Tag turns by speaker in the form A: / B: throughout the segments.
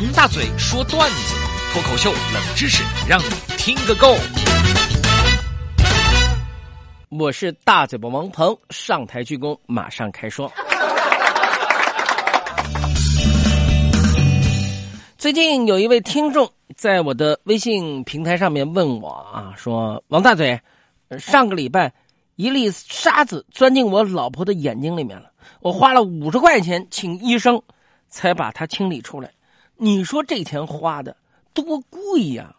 A: 王大嘴说段子，脱口秀冷知识，让你听个够。
B: 我是大嘴巴王鹏，上台鞠躬，马上开说。最近有一位听众在我的微信平台上面问我啊，说王大嘴，上个礼拜一粒沙子钻进我老婆的眼睛里面了，我花了五十块钱请医生才把它清理出来。你说这钱花的多贵呀？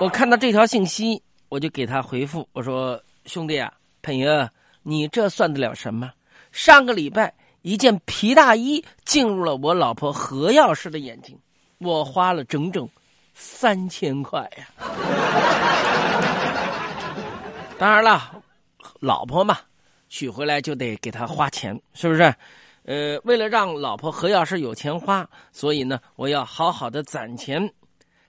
B: 我看到这条信息，我就给他回复我说：“兄弟啊，朋友，你这算得了什么？上个礼拜。”一件皮大衣进入了我老婆何药师的眼睛，我花了整整三千块呀！当然了，老婆嘛，娶回来就得给她花钱，是不是？呃，为了让老婆何药师有钱花，所以呢，我要好好的攒钱。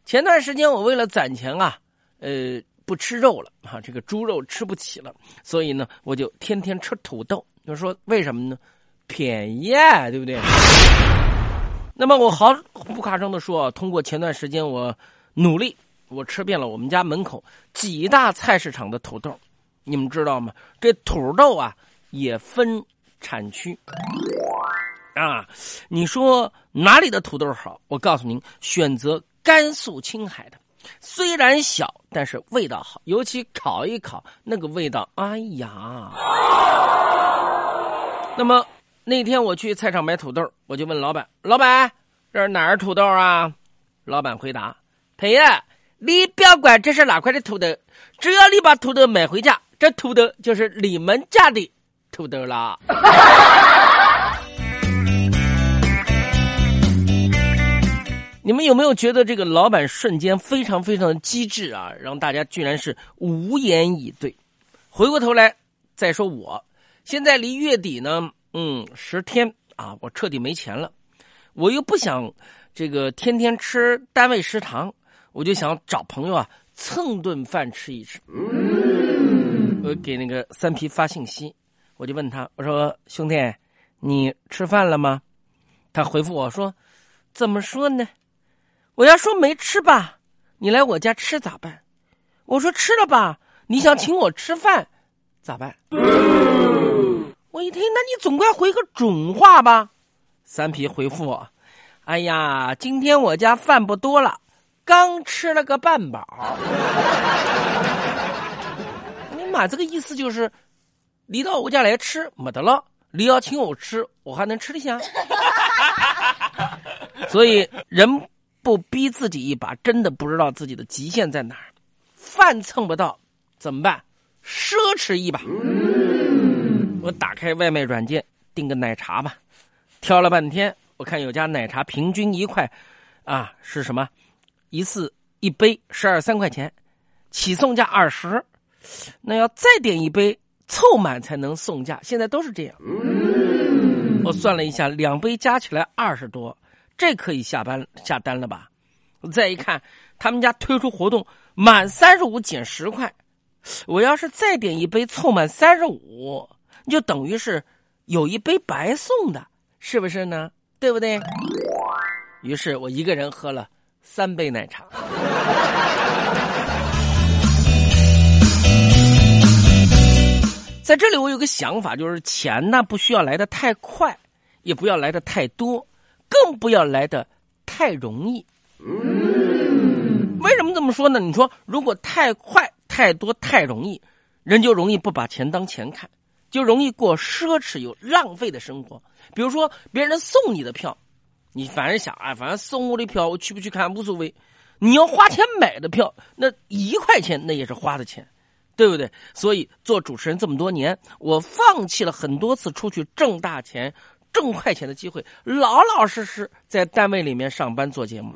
B: 前段时间我为了攒钱啊，呃，不吃肉了啊，这个猪肉吃不起了，所以呢，我就天天吃土豆。就说为什么呢？便宜，对不对？那么我毫不夸张的说，通过前段时间我努力，我吃遍了我们家门口几大菜市场的土豆。你们知道吗？这土豆啊也分产区啊。你说哪里的土豆好？我告诉您，选择甘肃青海的，虽然小，但是味道好，尤其烤一烤，那个味道，哎呀！那么。那天我去菜场买土豆，我就问老板：“老板，这是哪儿土豆啊？”老板回答：“裴爷，你不要管这是哪块的土豆，只要你把土豆买回家，这土豆就是你们家的土豆了。”你们有没有觉得这个老板瞬间非常非常的机智啊？让大家居然是无言以对。回过头来再说，我现在离月底呢。嗯，十天啊，我彻底没钱了，我又不想这个天天吃单位食堂，我就想找朋友啊蹭顿饭吃一吃。我给那个三皮发信息，我就问他，我说兄弟，你吃饭了吗？他回复我说，怎么说呢？我要说没吃吧，你来我家吃咋办？我说吃了吧，你想请我吃饭咋办？我一听，那你总该回个准话吧？三皮回复我：“哎呀，今天我家饭不多了，刚吃了个半饱。你妈，这个意思就是，你到我家来吃没得了，你要请我吃，我还能吃得下？所以，人不逼自己一把，真的不知道自己的极限在哪儿。饭蹭不到怎么办？奢侈一把。”我打开外卖软件订个奶茶吧，挑了半天，我看有家奶茶平均一块，啊是什么？一次一杯十二三块钱，起送价二十，那要再点一杯凑满才能送价。现在都是这样。我算了一下，两杯加起来二十多，这可以下班下单了吧？再一看，他们家推出活动，满三十五减十块，我要是再点一杯凑满三十五。就等于是有一杯白送的，是不是呢？对不对？于是我一个人喝了三杯奶茶。在这里，我有个想法，就是钱呢不需要来的太快，也不要来的太多，更不要来的太容易。为什么这么说呢？你说，如果太快、太多、太容易，人就容易不把钱当钱看。就容易过奢侈又浪费的生活。比如说，别人送你的票，你反正想啊，反正送我的票，我去不去看无所谓。你要花钱买的票，那一块钱那也是花的钱，对不对？所以做主持人这么多年，我放弃了很多次出去挣大钱、挣快钱的机会，老老实实在单位里面上班做节目。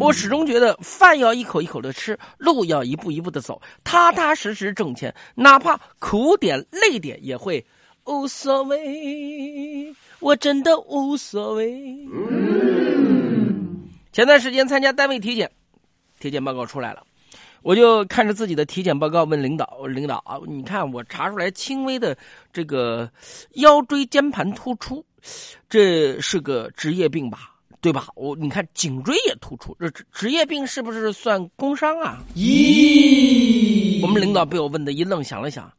B: 我始终觉得饭要一口一口的吃，路要一步一步的走，踏踏实实挣钱，哪怕苦点累点也会无所谓。我真的无所谓。前段时间参加单位体检，体检报告出来了，我就看着自己的体检报告问领导：“领导啊，你看我查出来轻微的这个腰椎间盘突出这是个职业病吧？对吧？我你看颈椎也突出，这职职业病是不是算工伤啊？咦，我们领导被我问的一愣，想了想，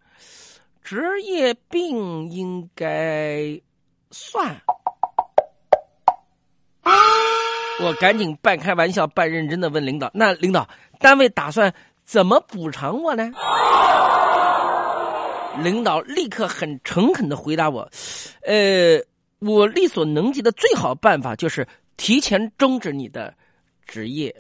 B: 职业病应该算。我赶紧半开玩笑半认真的问领导：“那领导，单位打算怎么补偿我呢？”领导立刻很诚恳的回答我：“呃，我力所能及的最好办法就是。”提前终止你的职业。